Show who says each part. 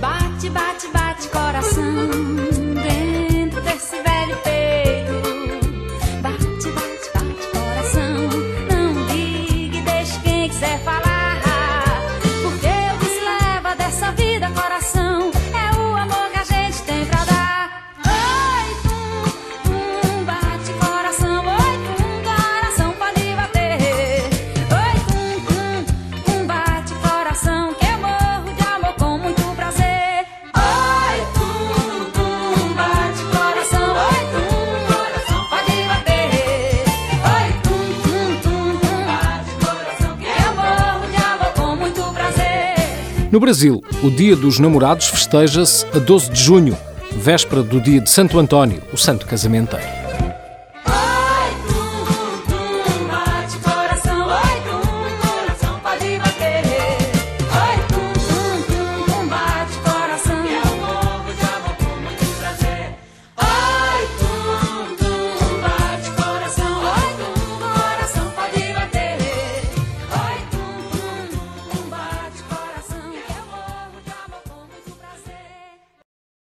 Speaker 1: Bate, bate, bate, coração. No Brasil, o Dia dos Namorados festeja-se a 12 de junho, véspera do dia de Santo António, o santo casamenteiro.